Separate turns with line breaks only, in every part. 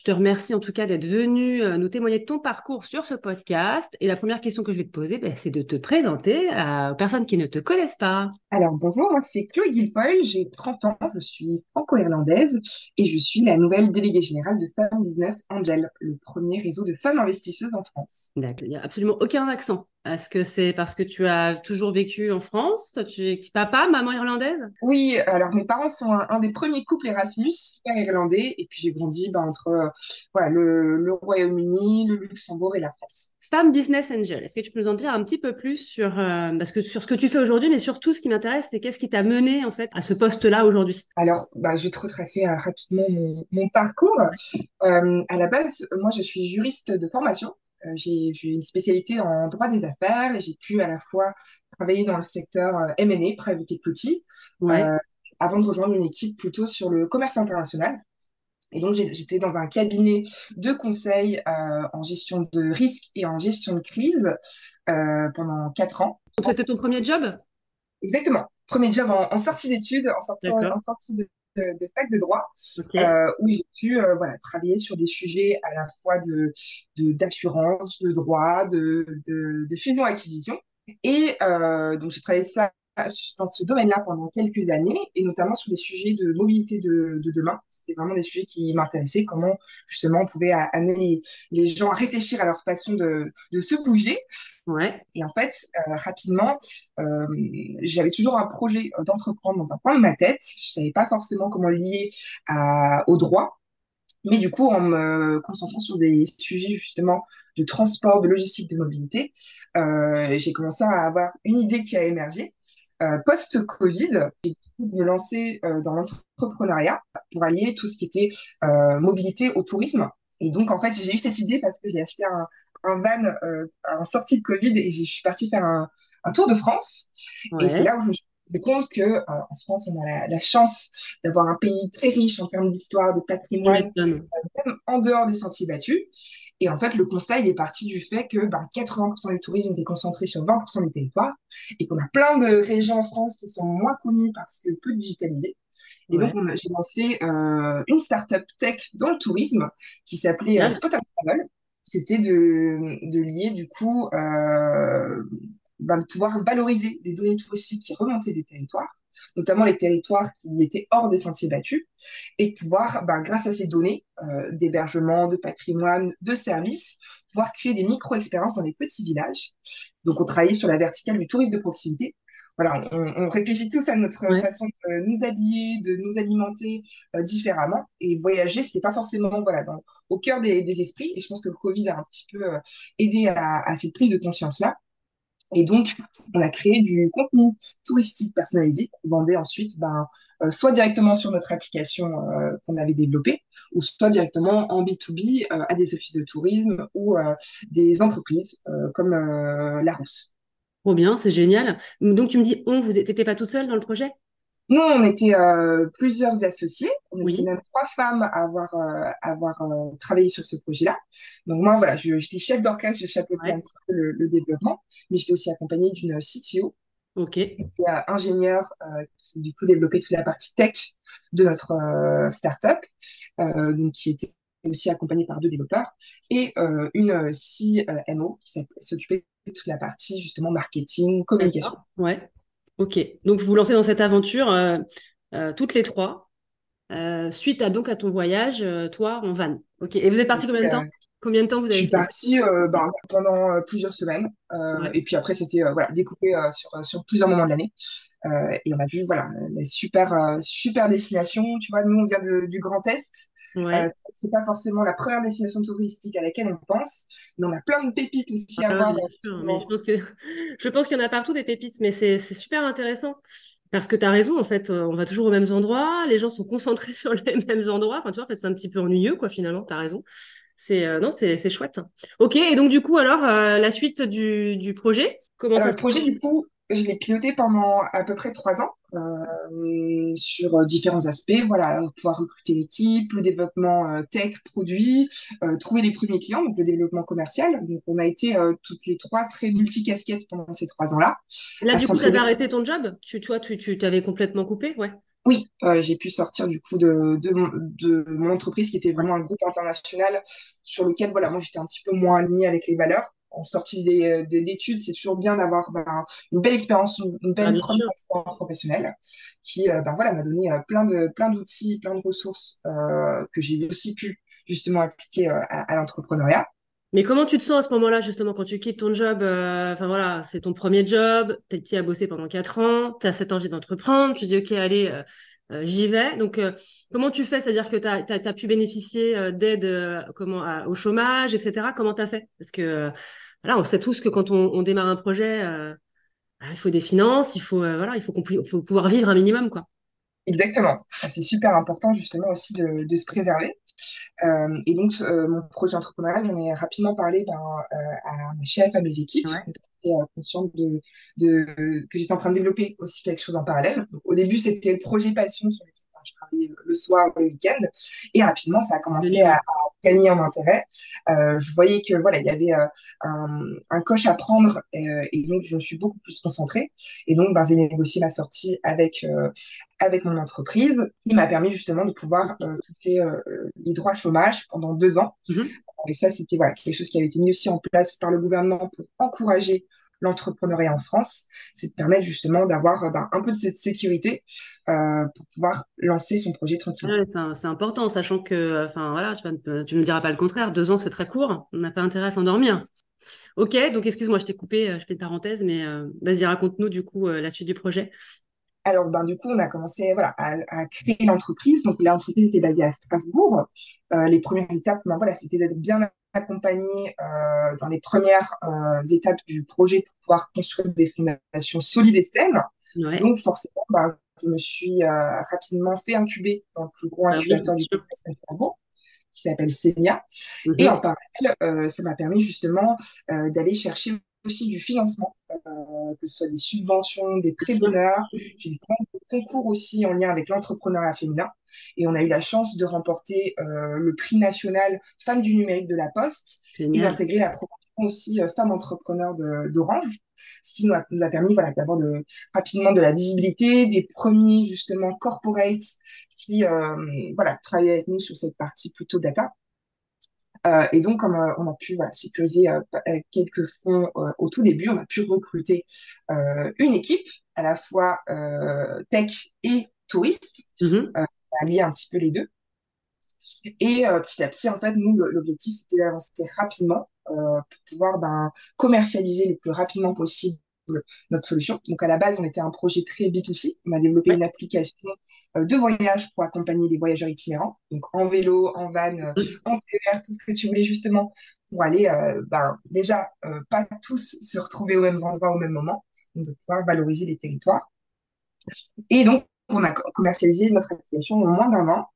Je te remercie en tout cas d'être venu euh, nous témoigner de ton parcours sur ce podcast. Et la première question que je vais te poser, ben, c'est de te présenter aux personnes qui ne te connaissent pas.
Alors bonjour, moi c'est Chloé Guilfoyle, j'ai 30 ans, je suis franco-irlandaise et je suis la nouvelle déléguée générale de Femmes Business Angel, le premier réseau de femmes investisseuses en France.
Il n'y a absolument aucun accent. Est-ce que c'est parce que tu as toujours vécu en France? Tu es papa, maman irlandaise?
Oui, alors mes parents sont un, des premiers couples Erasmus, irlandais, et puis j'ai grandi bah, entre euh, voilà, le, Royaume-Uni, le Luxembourg et la France.
Femme Business Angel, est-ce que tu peux nous en dire un petit peu plus sur, euh, parce que, sur ce que tu fais aujourd'hui, mais surtout ce qui m'intéresse, c'est qu'est-ce qui t'a mené en fait à ce poste-là aujourd'hui?
Alors, bah, je vais te retracer euh, rapidement mon, parcours. à la base, moi, je suis juriste de formation. Euh, j'ai une spécialité en droit des affaires et j'ai pu à la fois travailler dans le secteur euh, M&A, private equity, euh, avant de rejoindre une équipe plutôt sur le commerce international. Et donc, j'étais dans un cabinet de conseil en gestion de risque et en gestion de crise pendant quatre ans.
Donc, c'était ton premier job?
Exactement. Premier job en, sortie d'études, en sortie, en sortie de, de, fac de droit euh, où j'ai pu euh, voilà, travailler sur des sujets à la fois de d'assurance, de, droit, de, de, de fusion-acquisition. Et euh, donc j'ai travaillé ça dans ce domaine-là pendant quelques années, et notamment sur les sujets de mobilité de, de demain. C'était vraiment des sujets qui m'intéressaient, comment justement on pouvait amener les, gens à réfléchir à leur façon de, de se bouger.
Ouais.
Et en fait, euh, rapidement, euh, j'avais toujours un projet euh, d'entreprendre dans un coin de ma tête. Je savais pas forcément comment le lier à, au droit. Mais du coup, en me concentrant sur des sujets justement de transport, de logistique, de mobilité, euh, j'ai commencé à avoir une idée qui a émergé euh, post-Covid, j'ai décidé de me lancer euh, dans l'entrepreneuriat pour allier tout ce qui était euh, mobilité au tourisme. Et donc, en fait, j'ai eu cette idée parce que j'ai acheté un, un van en sortie de Covid et je suis partie faire un, un tour de France. Et c'est là où je me suis rendu compte que en France, on a la, la chance d'avoir un pays très riche en termes d'histoire, de patrimoine, même en dehors des sentiers battus. Et en fait, le constat, il est parti du fait que ben, 80% du tourisme était concentré sur 20% du territoire et qu'on a plein de régions en France qui sont moins connues parce que peu digitalisées. Et donc, j'ai lancé euh, une startup tech dans le tourisme qui s'appelait euh, Spot Travel. C'était de, de lier, du coup, euh, ben, de pouvoir valoriser des données touristiques qui remontaient des territoires notamment les territoires qui étaient hors des sentiers battus, et pouvoir, ben, grâce à ces données euh, d'hébergement, de patrimoine, de services, pouvoir créer des micro-expériences dans les petits villages. Donc, on travaillait sur la verticale du tourisme de proximité. Voilà, on, réfléchit tous à notre façon de nous habiller, de nous alimenter euh, différemment. Et voyager, c'était pas forcément voilà dans, au cœur des, esprits. Et je pense que le Covid a un petit peu euh, aidé à, à cette prise de conscience-là. Et donc, on a créé du contenu touristique personnalisé qu'on vendait ensuite ben, euh, soit directement sur notre application euh, qu'on avait développée, ou soit directement en B2B euh, à des offices de tourisme ou des entreprises comme La Rousse.
Trop bien, c'est génial. Donc, tu me dis, on, vous n'étiez pas toute seule dans le projet?
Nous, on était euh, plusieurs associés. On était même trois femmes à avoir, euh, avoir euh, travaillé sur ce projet-là. Donc moi, voilà, j'étais chef d'orchestre, je chapeautais un petit peu le, développement, mais j'étais aussi accompagnée d'une CTO,
Ok.
et ingénieur qui du coup développait toute la partie tech de notre startup, donc qui était aussi accompagnée par deux développeurs et une CMO qui s'occupait de toute la partie justement marketing, communication.
Ouais. Ok. Donc vous vous lancez dans cette aventure toutes les trois. suite à donc à ton voyage, toi en van. Ok. Et vous êtes parti combien de temps? Combien de temps vous avez
Je suis partie ben, pendant plusieurs semaines. Et puis après, c'était voilà, découpé sur, sur plusieurs moments de l'année. Euh, et on a vu, voilà, les super, euh, super destinations. Tu vois, nous, on vient de, du Grand Est. Ouais. Euh, c'est pas forcément la première destination touristique à laquelle on pense, mais on a plein de pépites aussi à ah, voir.
je pense que je pense qu'il y en a partout des pépites, mais c'est super intéressant parce que tu as raison. En fait, on va toujours aux mêmes endroits, les gens sont concentrés sur les mêmes endroits. Enfin, tu vois, en fait, c'est un petit peu ennuyeux, quoi. Finalement, tu as raison. C'est non, c'est chouette. Ok. Et donc du coup, alors la suite du, du projet,
comment ça Le projet, du coup, je l'ai piloté pendant à peu près trois ans euh, sur différents aspects. Voilà, pouvoir recruter l'équipe, le développement euh, tech, produit, euh, trouver les premiers clients, donc le développement commercial. Donc, on a été euh, toutes les trois très multicasquettes pendant ces trois ans-là.
Là, du coup, tu as arrêté ton job? Tu, Toi, tu, tu t'avais complètement coupé? Ouais.
Oui, euh, j'ai pu sortir du coup de, de, mon, de mon entreprise qui était vraiment un groupe international sur lequel voilà moi j'étais un petit peu moins alignée avec les valeurs en sortie d'études, des, c'est toujours bien d'avoir ben, une belle expérience, une, belle ah, première expérience professionnelle qui euh, ben, voilà, m'a donné euh, plein de plein d'outils, plein de ressources euh, que j'ai aussi pu justement appliquer à, à l'entrepreneuriat.
Mais comment tu te sens à ce moment-là, justement, quand tu quittes ton job Enfin voilà, c'est ton premier job, tu as bossé pendant quatre ans, tu as cette envie d'entreprendre, tu dis, OK, allez, j'y vais. Donc, comment tu fais? C'est-à-dire que tu as, pu bénéficier d'aide comment, au chômage, etc. Comment tu as fait? Parce que voilà, on sait tous que quand on, démarre un projet, euh, bah, il faut des finances, il faut, euh, voilà, il faut, faut pouvoir vivre un minimum, quoi.
Exactement. C'est super important justement aussi de, de se préserver. Euh, et donc, mon projet entrepreneurial, j'en ai rapidement parlé ben, à mes chefs, à mes équipes. Ouais. J'étais consciente de, de, que j'étais en train de développer aussi quelque chose en parallèle. Donc, au début, c'était le projet passion sur lequel je travaillais le soir ou le week-end. Et rapidement, ça a commencé à, gagner en intérêt. Euh, je voyais que voilà, il y avait euh, un, un, coche à prendre euh, et donc je me suis beaucoup plus concentrée. Et donc, ben, j'ai négocié ma sortie avec euh, avec mon entreprise, qui m'a permis justement de pouvoir euh, toucher les droits chômage pendant deux ans. Mm-hmm. Et ça, c'était quelque chose qui avait été mis aussi en place par le gouvernement pour encourager l'entrepreneuriat en France, c'est de permettre justement d'avoir euh, ben, un peu de cette sécurité euh, pour pouvoir lancer son projet tranquillement.
c'est important, sachant que, enfin voilà, tu, ne me diras pas le contraire, deux ans c'est très court, on n'a pas intérêt à s'endormir. Ok, donc excuse-moi, je t'ai coupé, euh, je fais une parenthèse, mais vas-y, raconte-nous du coup la suite du projet.
Alors, ben, du coup, on a commencé voilà, à, à créer l'entreprise. Donc, l'entreprise était basée à Strasbourg. Euh, les premières étapes, ben, voilà, c'était d'être bien accompagné euh, dans les premières euh, étapes du projet pour pouvoir construire des fondations solides et saines. Ouais. Donc, forcément, ben, je me suis rapidement fait incuber dans le plus gros ah incubateur du groupe Strasbourg qui s'appelle Senia. Mm -hmm. Et en parallèle, ça m'a permis justement d'aller chercher aussi du financement, euh, que ce soit des subventions, des prêts d'honneur. J'ai eu de concours aussi en lien avec l'entrepreneuriat féminin. Et on a eu la chance de remporter euh, le prix national Femmes du numérique de la Poste Génial. et d'intégrer la promotion aussi euh, Femmes entrepreneurs d'Orange, ce qui nous a, nous a permis voilà, d'avoir de, rapidement de la visibilité, des premiers justement corporates qui euh, voilà, travaillaient avec nous sur cette partie plutôt data. Euh, et donc, comme euh, on a pu voilà, sécuriser euh, quelques fonds au tout début, on a pu recruter une équipe, à la fois tech et touriste, mm-hmm. allier un petit peu les deux. Et petit à petit, en fait, nous, l'objectif, c'était d'avancer rapidement pour pouvoir ben, commercialiser le plus rapidement possible notre solution. Donc à la base, on était un projet très B2C. On a développé une application euh, de voyage pour accompagner les voyageurs itinérants, donc en vélo, en van, euh, en TER, tout ce que tu voulais justement pour aller, euh, ben, déjà, euh, pas tous se retrouver aux mêmes endroits au même moment, donc de pouvoir valoriser les territoires. Et donc, on a commercialisé notre application en moins d'un an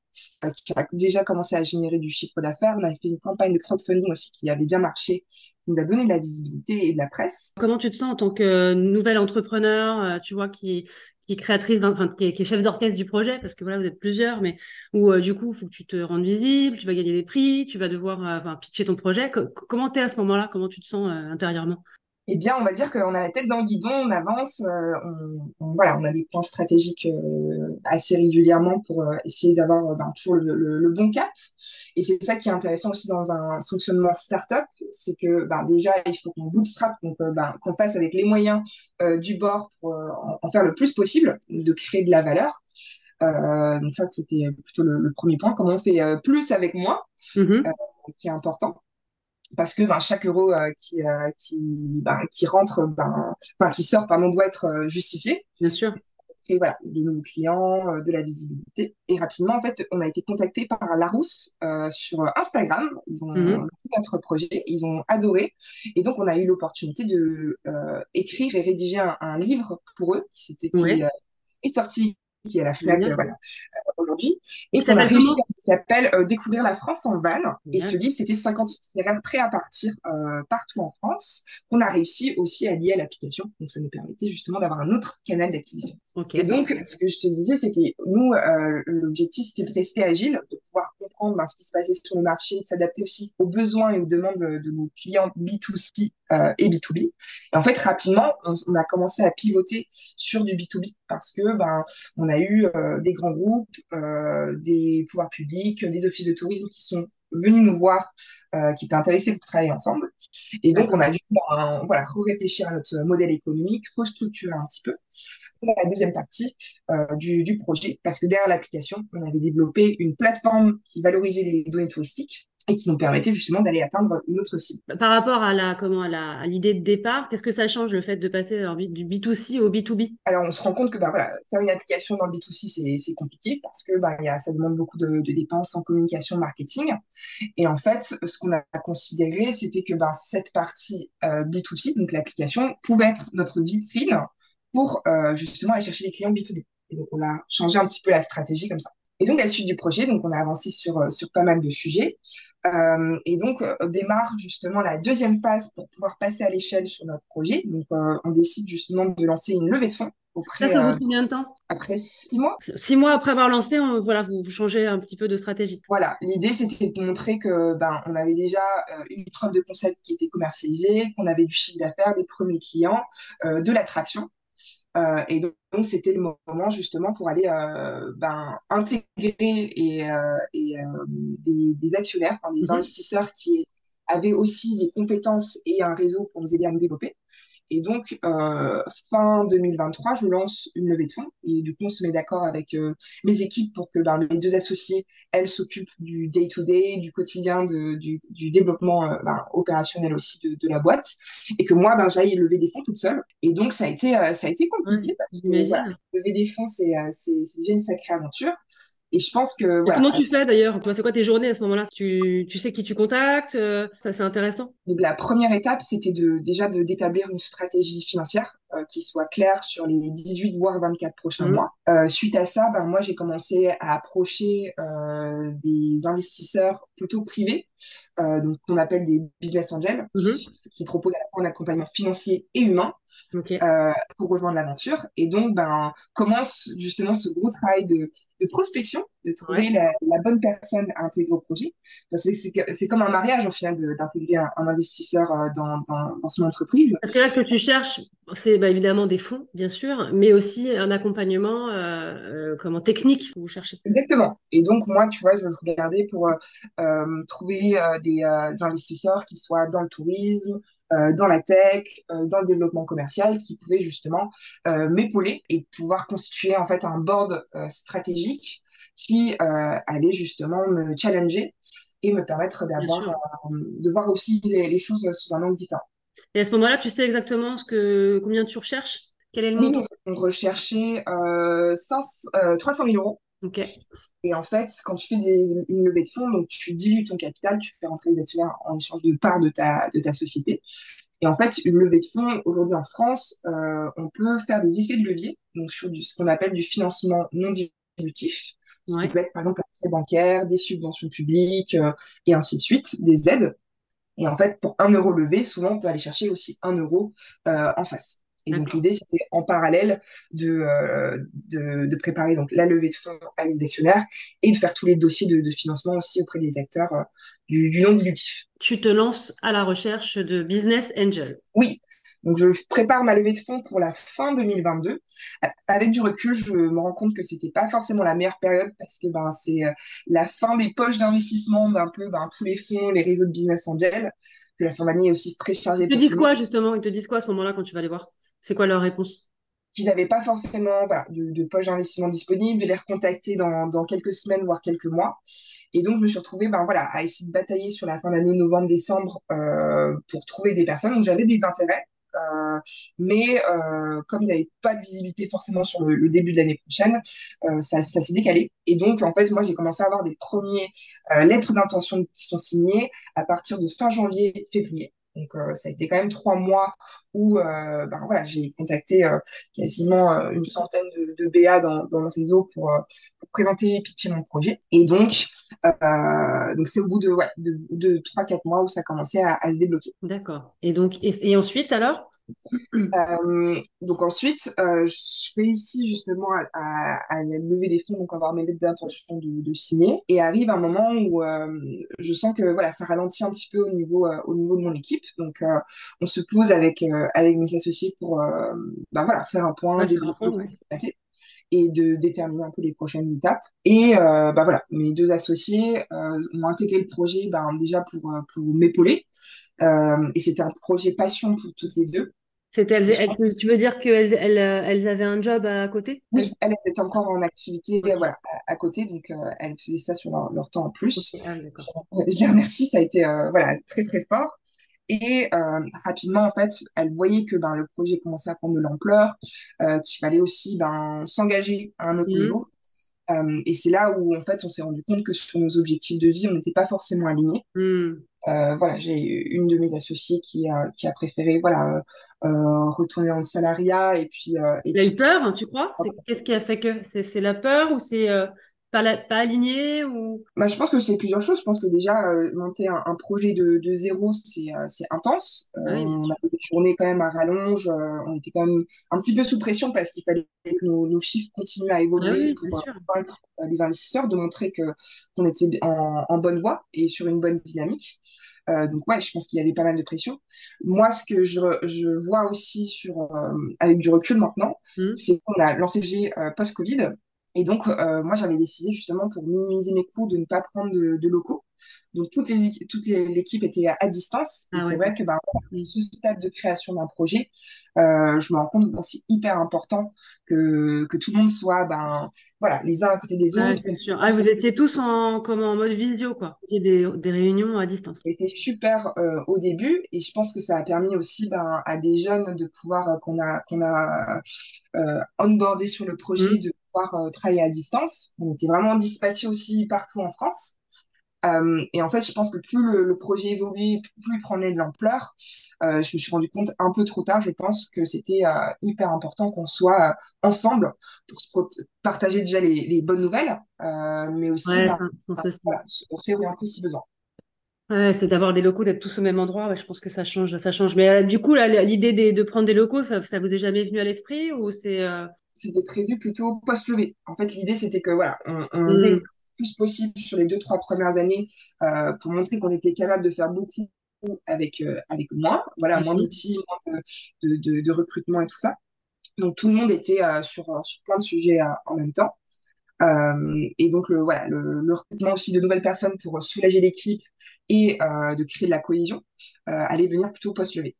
qui a déjà commencé à générer du chiffre d'affaires. On a fait une campagne de crowdfunding aussi qui avait bien marché, qui nous a donné de la visibilité et de la presse.
Comment tu te sens en tant que nouvelle entrepreneur, euh, tu vois, qui, qui est créatrice, enfin, qui est, qui est chef d'orchestre du projet, parce que voilà, vous êtes plusieurs, mais où euh, du coup, il faut que tu te rendes visible, tu vas gagner des prix, tu vas devoir pitcher ton projet. comment tu es à ce moment-là? Comment tu te sens intérieurement?
Eh bien, on va dire qu'on a la tête dans le guidon, on avance, euh, on, on- voilà, on a des plans stratégiques euh, assez régulièrement pour euh, essayer d'avoir euh, ben, toujours le, le- le bon cap. Et c'est ça qui est intéressant aussi dans un fonctionnement startup, c'est que ben, déjà, il faut qu'on bootstrap, donc euh, ben, qu'on passe avec les moyens euh, du bord pour euh, en, en faire le plus possible, de créer de la valeur. Euh, donc ça, c'était plutôt le, le premier point. Comment on fait euh, plus avec moins, euh,
Mhm.
qui est important parce que ben, chaque euro euh, qui, euh, qui, ben, qui rentre, ben, enfin qui sort, pardon, doit être euh, justifié.
Bien sûr.
Et voilà, de nouveaux clients, euh, de la visibilité. Et rapidement, en fait, on a été contacté par Larousse euh, sur Instagram. Ils ont vu notre projet, ils ont adoré. Et donc, on a eu l'opportunité de euh, écrire et rédiger un, un livre pour eux, qui, qui euh, est sorti, qui est à la FNAC, euh, voilà, aujourd'hui, et qu'on a réussi, s'appelle euh, Découvrir la France en van. Et ce livre, c'était 50 itinéraires prêts à partir euh, partout en France, qu'on a réussi aussi à lier à l'application. Donc, ça nous permettait justement d'avoir un autre canal d'acquisition. Et donc, ce que je te disais, c'est que nous, euh, l'objectif, c'était de rester agile, de pouvoir comprendre ben, ce qui se passait sur le marché, s'adapter aussi aux besoins et aux demandes de, de nos clients B2C euh, et B2B. Et en fait, rapidement, on, a commencé à pivoter sur du B2B parce que ben, on a eu euh, des grands groupes, euh, des pouvoirs publics, des offices de tourisme qui sont venus nous voir, euh, qui étaient intéressés pour travailler ensemble. Et donc, on a dû ben, voilà, réfléchir à notre modèle économique, restructurer un petit peu. C'est la deuxième partie euh, du projet, parce que derrière l'application, on avait développé une plateforme qui valorisait les données touristiques et qui nous permettait justement d'aller atteindre une autre cible.
Par rapport à la, comment, à la, à l'idée de départ, qu'est-ce que ça change le fait de passer du B2C au B2B?
Alors, on se rend compte que bah, voilà, faire une application dans le B2C, c'est, c'est compliqué parce que bah, il y a, ça demande beaucoup de, de dépenses en communication, marketing. Et en fait, ce qu'on a considéré, c'était que bah, cette partie euh, B2C, donc l'application, pouvait être notre vitrine pour euh, justement aller chercher des clients B2B. Et donc, on a changé un petit peu la stratégie comme ça. Et donc, à la suite du projet, donc on a avancé sur, euh, sur pas mal de sujets. Euh, et donc, euh, démarre justement la deuxième phase pour pouvoir passer à l'échelle sur notre projet. Donc, euh, on décide justement de lancer une levée de fonds
Ça,
auprès,
ça
euh,
vaut combien de temps?
après six mois.
Six mois après avoir lancé, on- voilà, vous, vous changez un petit peu de stratégie.
Voilà, l'idée c'était de montrer que ben on avait déjà une preuve de concept qui était commercialisée, qu'on avait du chiffre d'affaires, des premiers clients, de l'attraction. Euh, et donc, c'était le moment justement pour aller euh, ben, intégrer et, euh, et, euh, des, des actionnaires, enfin, des
Mhm.
investisseurs qui avaient aussi des compétences et un réseau pour nous aider à nous développer. Et donc, euh, fin 2023, je lance une levée de fonds. Et du coup, on se met d'accord avec euh, mes équipes pour que ben, les deux associés, elles s'occupent du day-to-day, du quotidien, de, du, du développement euh, ben, opérationnel aussi de, de la boîte. Et que moi, ben, j'aille lever des fonds toute seule. Et donc, ça a été, euh, ça a été compliqué parce que voilà, lever des fonds, c'est déjà une sacrée aventure. Et je pense que voilà,
comment tu fais d'ailleurs? Tu vois, c'est quoi tes journées à ce moment-là? Tu, tu sais qui tu contactes? euh, ça, c'est intéressant.
Donc la première étape, c'était de déjà de d'établir une stratégie financière qui soit claire sur les 18 voire 24 prochains
Mhm.
mois. Euh, suite à ça, ben moi j'ai commencé à approcher euh, des investisseurs plutôt privés, euh, donc qu'on appelle des business angels,
Mhm.
qui, qui proposent à la fois un accompagnement financier et humain euh, pour rejoindre l'aventure. Et donc, ben, commence justement ce gros travail de, de prospection, de trouver
Ouais.
la, la bonne personne à intégrer au projet. Parce que c'est comme un mariage, au final, d'intégrer un, un investisseur euh, dans, dans, dans son entreprise.
Parce que là, ce que tu cherches, c'est bah, évidemment des fonds, bien sûr, mais aussi un accompagnement euh, euh, comment, technique que vous cherchez.
Exactement. Et donc, moi, tu vois, je vais regarder pour euh, trouver des investisseurs qui soient dans le tourisme, euh, dans la tech, euh, dans le développement commercial, qui pouvaient justement euh, m'épauler et pouvoir constituer en fait un board stratégique qui euh, allait justement me challenger et me permettre d'avoir, euh, de voir aussi les, les choses sous un angle différent.
Et à ce moment-là, tu sais exactement ce que, combien tu recherches? Quel est le montant?
on, recherchait euh, 500, euh, 300 000 euros
Ok.
Et en fait, quand tu fais des, une levée de fonds, donc tu dilues ton capital, tu fais rentrer des actionnaires en échange de parts de ta, de ta société. Et en fait, une levée de fonds, aujourd'hui en France, euh, on peut faire des effets de levier, donc sur du, ce qu'on appelle du financement non dilutif, ce qui peut être par exemple un prêt bancaire, des subventions publiques, euh, et ainsi de suite, des aides. Et en fait, pour un euro levé, souvent, on peut aller chercher aussi un euro euh, en face. Et donc, l'idée, c'était en parallèle de, euh, de, de préparer donc, la levée de fonds à les actionnaires et de faire tous les dossiers de, de financement aussi auprès des acteurs euh, du, du non dilutif.
Tu te lances à la recherche de business angel.
Oui, Donc, je prépare ma levée de fonds pour la fin 2022. Avec du recul, je me rends compte que c'était pas forcément la meilleure période parce que ben c'est euh, la fin des poches d'investissement d'un peu ben, tous les fonds, les réseaux de business angels. Que la fin d'année est aussi très chargée.
Ils te disent quoi justement? Ils te disent quoi à ce moment-là quand tu vas les voir? C'est quoi leur réponse?
Qu'ils n'avaient pas forcément voilà, de, de poche d'investissement disponible, de les recontacter dans, dans quelques semaines, voire quelques mois. Et donc, je me suis retrouvée ben, voilà, à essayer de batailler sur la fin d'année, novembre-décembre, euh, pour trouver des personnes. Donc, j'avais des intérêts. Euh, mais euh, comme ils n'avaient pas de visibilité forcément sur le, début de l'année prochaine, euh, ça, ça s'est décalé. Et donc, en fait, moi, j'ai commencé à avoir des premiers lettres d'intention qui sont signées à partir de fin janvier, février. Donc, euh, ça a été quand même trois mois où euh, ben, voilà, j'ai contacté euh, quasiment une centaine de, de BA dans, dans le réseau pour, présenter et pitcher mon projet. Et donc, donc c'est au bout de, ouais, de, de 3-4 mois où ça commençait à, à se débloquer.
D'accord. Et donc, et ensuite alors?
Euh, donc ensuite, euh, je réussis justement à, à, à, lever des fonds, donc avoir mes lettres d'intention de, de, signer. Et arrive un moment où euh, je sens que voilà, ça ralentit un petit peu au niveau, au niveau de mon équipe. Donc on se pose avec, avec mes associés pour bah, voilà, faire un point,
ouais,
ce qui s'est passé et de déterminer un peu les prochaines étapes. Et euh, bah voilà, mes deux associés euh, ont intégré le projet bah, déjà pour, pour m'épauler. Euh, et c'était un projet passion pour toutes les deux.
C'était elles, elles, tu veux dire qu'elles elles, elles avaient un job à côté?
Oui, elles étaient encore en activité voilà, à, à, côté, donc euh, elles faisaient ça sur leur, leur temps en plus. Okay. Ah, je les remercie, ça a été euh, voilà, très très fort. Et euh, rapidement, en fait, elles voyaient que ben, le projet commençait à prendre de l'ampleur, euh, qu'il fallait aussi ben, s'engager à un autre mmh. niveau. Euh, et c'est là où, en fait, on s'est rendu compte que sur nos objectifs de vie, on n'était pas forcément alignés.
Mmh.
Euh, voilà, j'ai une de mes associées qui a, qui a préféré voilà, euh, retourner dans le salariat et puis. Et
a eu peur, hein, tu crois? Qu'est-ce qui a fait que? C'est la peur ou c'est pas, la, pas aligné ou?
Bah, Je pense que c'est plusieurs choses. Je pense que déjà, euh, monter un, un, projet de, de zéro, c'est euh, intense. Euh, oui, on avait des journées quand même à rallonge. On était quand même un petit peu sous pression parce qu'il fallait que nos, nos, chiffres continuent à évoluer
ah oui,
pour convaincre les investisseurs, de montrer qu'on était en, en, bonne voie et sur une bonne dynamique. Euh, donc ouais, je pense qu'il y avait pas mal de pression. Moi, ce que je, je vois aussi sur euh, avec du recul maintenant, mmh. c'est qu'on a lancé le G euh, post-Covid. Et donc, euh, moi, j'avais décidé justement pour minimiser mes coûts de ne pas prendre de, de locaux. Donc, toute l'équipe toute était à, à distance. Et ah, c'est ouais. vrai que bah, ce stade de création d'un projet, euh, je me rends compte que bah, c'est hyper important que, que tout le monde soit ben, voilà, les uns à côté des
ouais,
autres.
Sûr. Ah, vous étiez tous en, comme en mode visio, quoi. Vous des, des réunions à distance.
C'était super euh, au début et je pense que ça a permis aussi ben, à des jeunes de pouvoir, euh, qu'on a, qu'on a euh, onboardé sur le projet, mmh. de pouvoir euh, travailler à distance. On était vraiment dispatchés aussi partout en France. Euh, et en fait, je pense que plus le, le projet évoluait, plus il prenait de l'ampleur, euh, je me suis rendu compte un peu trop tard, je pense, que c'était euh, hyper important qu'on soit ensemble pour se partager déjà les, les bonnes nouvelles, mais aussi
ouais,
bah, bah, voilà, si besoin.
Ouais, c'est d'avoir des locaux, d'être tous au même endroit. Ouais, je pense que ça change, ça change. Mais du coup, l'idée de, de, prendre des locaux, ça, ça vous est jamais venu à l'esprit ou c'est
C'était prévu plutôt post-levée. En fait, l'idée c'était que voilà, on, on mmh plus possible sur les deux, trois premières années euh, pour montrer qu'on était capable de faire beaucoup avec, euh, avec moins, voilà, moins d'outils, moins de, de, de, recrutement et tout ça. Donc tout le monde était euh, sur, sur plein de sujets en même temps. Et donc le, voilà, le, le, recrutement aussi de nouvelles personnes pour soulager l'équipe et de créer de la cohésion allait venir plutôt post-levée.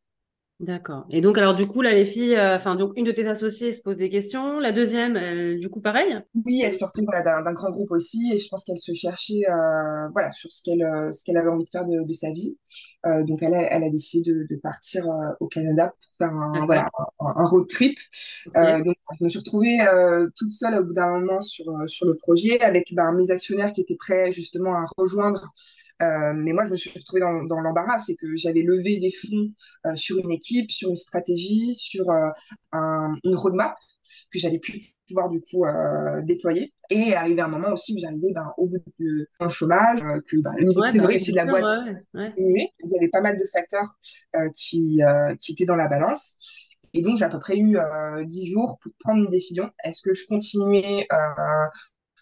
D'accord. Et donc, alors, du coup, là, les filles, enfin, euh, donc, une de tes associées se pose des questions. La deuxième, elle, du coup, pareil?
Oui, elle sortait voilà, d'un grand groupe aussi, et je pense qu'elle se cherchait, euh, voilà, sur ce qu'elle euh, qu'elle avait envie de faire de, de sa vie. Euh, donc, elle a, elle a décidé de, de partir au Canada pour faire un, voilà, un, un, road trip. Okay. donc, je me suis retrouvée toute seule au bout d'un moment sur, sur le projet, avec ben, mes actionnaires qui étaient prêts justement à rejoindre euh, mais moi, je me suis retrouvée dans, dans l'embarras, c'est que j'avais levé des fonds euh, sur une équipe, sur une stratégie, sur euh, un, une roadmap que j'allais plus pouvoir du coup euh, déployer. Et arrivé un moment aussi où j'arrivais ben, au bout de mon chômage, euh, que ben, le niveau ouais, de trésorerie bah, de la boîte ouais, ouais. Il y avait pas mal de facteurs euh, qui, qui étaient dans la balance. Et donc, j'ai à peu près eu dix jours pour prendre une décision. Est-ce que je continuais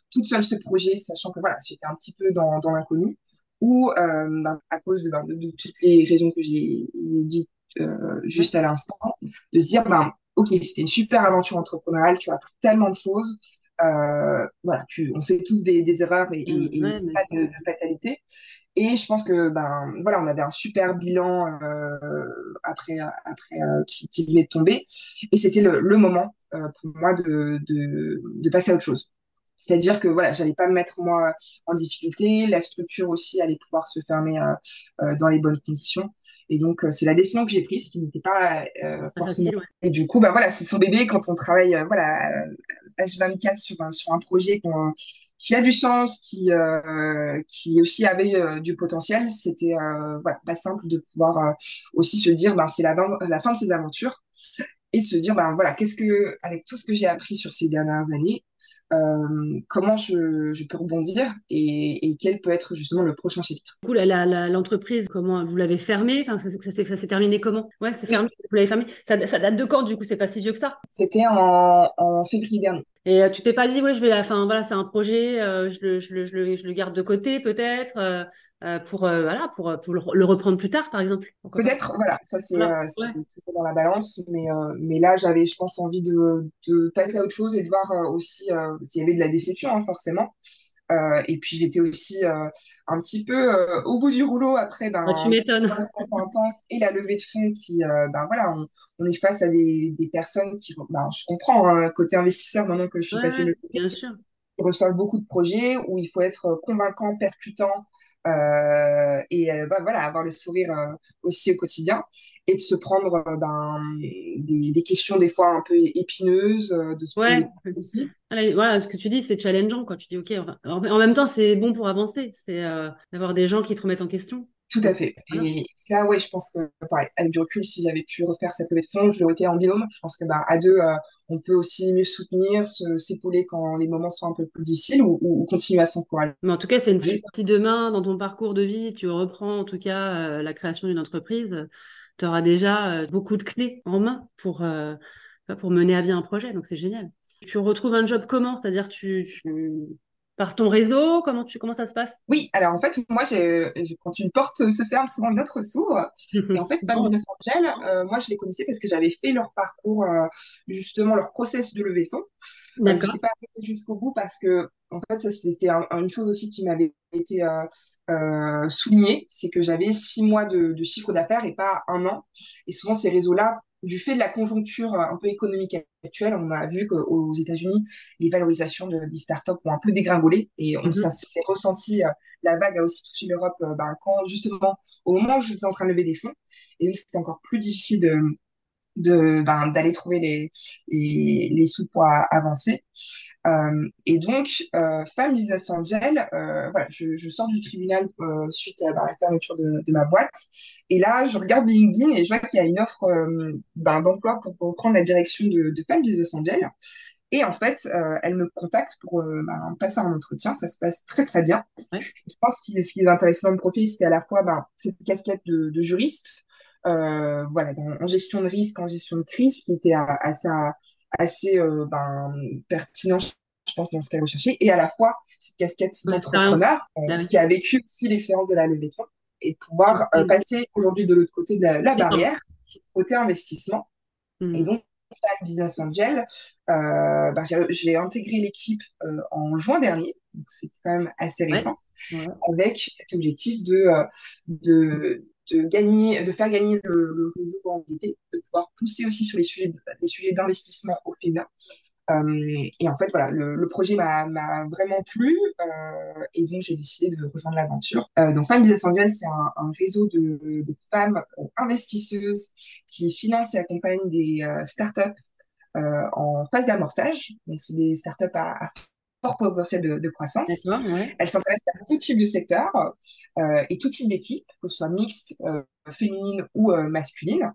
toute seule ce projet, sachant que voilà, j'étais un petit peu dans, dans l'inconnu? Ou euh, bah, à cause de, de, toutes les raisons que j'ai dites juste à l'instant, de se dire, ben, ok, c'était une super aventure entrepreneuriale, tu as appris tellement de choses. voilà, tu, on fait tous des, des erreurs et, et, et pas de, de, fatalité. Et je pense que ben voilà, on avait un super bilan euh, après après euh, qui, qui, venait de tomber, et c'était le, le, moment euh, pour moi de, de, de passer à autre chose. C'est-à-dire que voilà, j'allais pas me mettre moi en difficulté, la structure aussi allait pouvoir se fermer euh, euh dans les bonnes conditions. Et donc c'est la décision que j'ai prise qui n'était pas forcément. Et du coup, bah voilà, c'est son bébé quand on travaille voilà H24 sur sur un projet qu'on qui a du sens, qui euh, qui aussi avait euh, du potentiel, c'était euh, voilà pas simple de pouvoir euh, aussi se dire ben c'est la, la fin de ces aventures et se dire ben voilà qu'est-ce que avec tout ce que j'ai appris sur ces dernières années euh, comment je, je, peux rebondir et, et, quel peut être justement le prochain chapitre.
Du coup, l'entreprise, comment vous l'avez fermée? Enfin, ça, ça, ça s'est terminé comment? Ouais, c'est fermé. Vous l'avez fermé. Ça, ça, date de quand Du coup, c'est pas si vieux que ça?
C'était en, en, février dernier.
Et euh, tu t'es pas dit, ouais, je vais, enfin voilà, c'est un projet, euh, je, le, je, le, je, le, je, le, garde de côté peut-être. Euh, euh, pour euh, voilà pour, pour le reprendre plus tard par exemple
peut-être voilà ça c'est voilà. euh, ouais. dans la balance mais euh, mais là j'avais je pense envie de, de passer à autre chose et de voir euh, aussi s'il y avait de la déception hein, forcément et puis j'étais aussi un petit peu au bout du rouleau après ben
ah, tu m'étonnes
intense et la levée de fonds qui ben voilà on, on, est face à des, des personnes qui ben, je comprends hein, côté investisseur maintenant que je suis ouais, passée le côté
bien sûr.
ils reçoivent beaucoup de projets où il faut être convaincant percutant euh, et euh, bah, voilà avoir le sourire euh, aussi au quotidien et de se prendre euh, ben, des, des, questions des fois un peu épineuses de se
ouais. aussi. voilà ce que tu dis c'est challengeant quand tu dis ok en même temps c'est bon pour avancer. C'est d'avoir des gens qui te remettent en question
tout à fait. Et ça, ouais, je pense que, pareil, avec du recul, si j'avais pu refaire cette levée de fonds, je l'aurais été en binôme. Je pense que, bah, à deux, euh, on peut aussi mieux soutenir, s'épauler quand les moments sont un peu plus difficiles ou, ou continuer à s'encourager.
Mais en tout cas, c'est une oui. Si demain, dans ton parcours de vie, tu reprends, en tout cas, euh, la création d'une entreprise, tu auras déjà euh, beaucoup de clés en main pour, pour mener à bien un projet. Donc, c'est génial. Tu retrouves un job comment? C'est-à-dire, tu, tu par ton réseau Comment tu comment ça se passe?
Oui, alors en fait, moi, j'ai, quand une porte se ferme, souvent une autre s'ouvre. Et en fait, Femme Business Angel, euh, moi, je les connaissais parce que j'avais fait leur parcours, euh, justement, leur process de levée de fonds. Euh, D'accord. Euh, je pas jusqu'au bout parce que, en fait, ça, c'était un, une chose aussi qui m'avait été euh, euh, soulignée, c'est que j'avais six mois de, de chiffre d'affaires et pas un an. Et souvent, ces réseaux-là du fait de la conjoncture un peu économique actuelle, on a vu qu'aux États-Unis, les valorisations de, des startups ont un peu dégringolé et on, mm -hmm. ça s'est ressenti. Euh, la vague a aussi touché l'Europe euh, ben, quand justement au moment où je suis en train de lever des fonds et donc c'était encore plus difficile de de ben, d'aller trouver les, les, les sous pour avancer. Euh, et donc, euh, Femme Business Angel, euh, voilà, je, je, sors du tribunal euh, suite à ben, la fermeture de, de, ma boîte. Et là, je regarde LinkedIn et je vois qu'il y a une offre euh, ben, d'emploi pour, pour, prendre la direction de, de Femme Business Angel. Et en fait, euh, elle me contacte pour ben, passer un entretien. Ça se passe très très bien. Je pense que ce qui est intéressant dans le profil, c'était à la fois ben, cette casquette de, de juriste, euh, voilà, dans, en gestion de risque, en gestion de crise, qui était assez, assez euh, ben, pertinent, je pense, dans ce qu'elle recherchait, et à la fois cette casquette d'entrepreneur euh, qui a vécu aussi l'expérience de la levée de fonds et pouvoir euh, passer aujourd'hui de l'autre côté de la, la barrière, côté investissement. Mmh. Et donc, Business Angel, euh, bah, j'ai intégré l'équipe euh, en juin dernier, donc c'était quand même assez récent, ouais. Ouais. avec cet objectif de, de, de gagner, de faire gagner le, réseau en réalité, de pouvoir pousser aussi sur les sujets, les sujets d'investissement au féminin. Euh, et en fait, voilà, le, projet m'a vraiment plu euh, et donc j'ai décidé de rejoindre l'aventure. Euh, donc, Femmes Business Angel, c'est un, réseau de, femmes investisseuses qui financent et accompagnent des euh, startups euh, en phase d'amorçage. Donc, c'est des startups à, à fort potentiel de, de croissance. Ouais. Elle s'intéresse à tout type de secteur euh, et tout type d'équipe, que ce soit mixte, euh, féminine ou euh, masculine.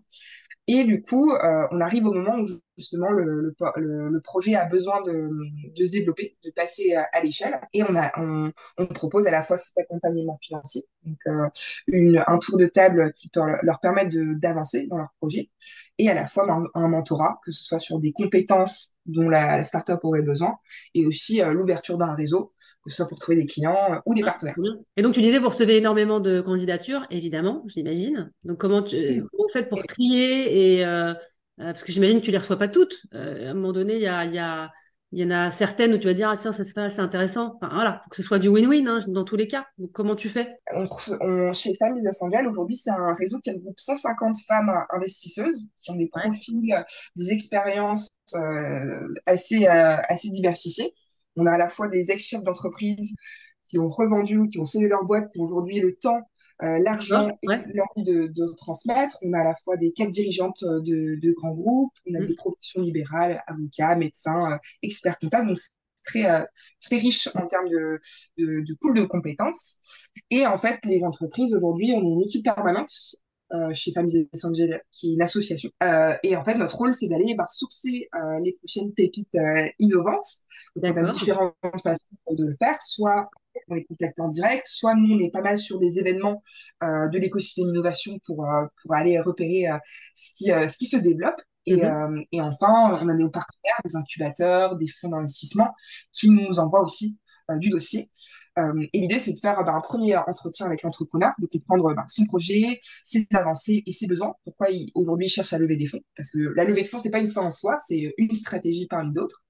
Et du coup, euh, on arrive au moment où justement, le, le, le, projet a besoin de, de, se développer, de passer à, à l'échelle. Et on, a, on, on, propose à la fois cet accompagnement financier, donc euh, une, un tour de table qui peut leur permettre d'avancer dans leur projet, et à la fois un, un, mentorat, que ce soit sur des compétences dont la, la startup aurait besoin, et aussi euh, l'ouverture d'un réseau que ce soit pour trouver des clients euh, ou des ah, partenaires.
Et donc, tu disais, vous recevez énormément de candidatures, évidemment, j'imagine. Donc, comment, tu, comment vous faites pour trier et, euh, Parce que j'imagine que tu ne les reçois pas toutes. à un moment donné, il y, a, y, a, y en a certaines où tu vas dire, ah, tiens, ça c'est intéressant. Enfin, voilà, faut que ce soit du win-win hein, dans tous les cas. Donc, comment tu fais?
On, Chez Femmes Essentielles, aujourd'hui, c'est un réseau qui regroupe 150 femmes investisseuses qui ont des profils, des expériences assez, assez diversifiées. On a à la fois des ex-chefs d'entreprise qui ont revendu, qui ont cédé leur boîte, qui ont aujourd'hui le temps, euh, l'argent et l'envie de, de, transmettre. On a à la fois des quêtes dirigeantes euh, de, de grands groupes, on a mm. des professions libérales, avocats, médecins, euh, experts comptables. Donc, c'est très, très riche en termes de, de, de pool de compétences. Et en fait, les entreprises, aujourd'hui, on est une équipe permanente euh, chez Familles Essentielles, qui est une association. Euh, et en fait, notre rôle, c'est d'aller bah, sourcer euh, les prochaines pépites innovantes. Donc, on a différentes façons de le faire. Soit on les contacte en direct, soit nous, on est pas mal sur des événements euh, de l'écosystème innovation pour, pour aller repérer ce, qui, ce qui se développe. Et, mm-hmm. et enfin, on a des partenaires, des incubateurs, des fonds d'investissement qui nous envoient aussi du dossier. Euh, et l'idée, c'est de faire bah, un premier entretien avec l'entrepreneur, de comprendre bah, son projet, ses avancées et ses besoins. Pourquoi il, aujourd'hui il cherche à lever des fonds? Parce que la levée de fonds, c'est pas une fin en soi, c'est une stratégie parmi d'autres.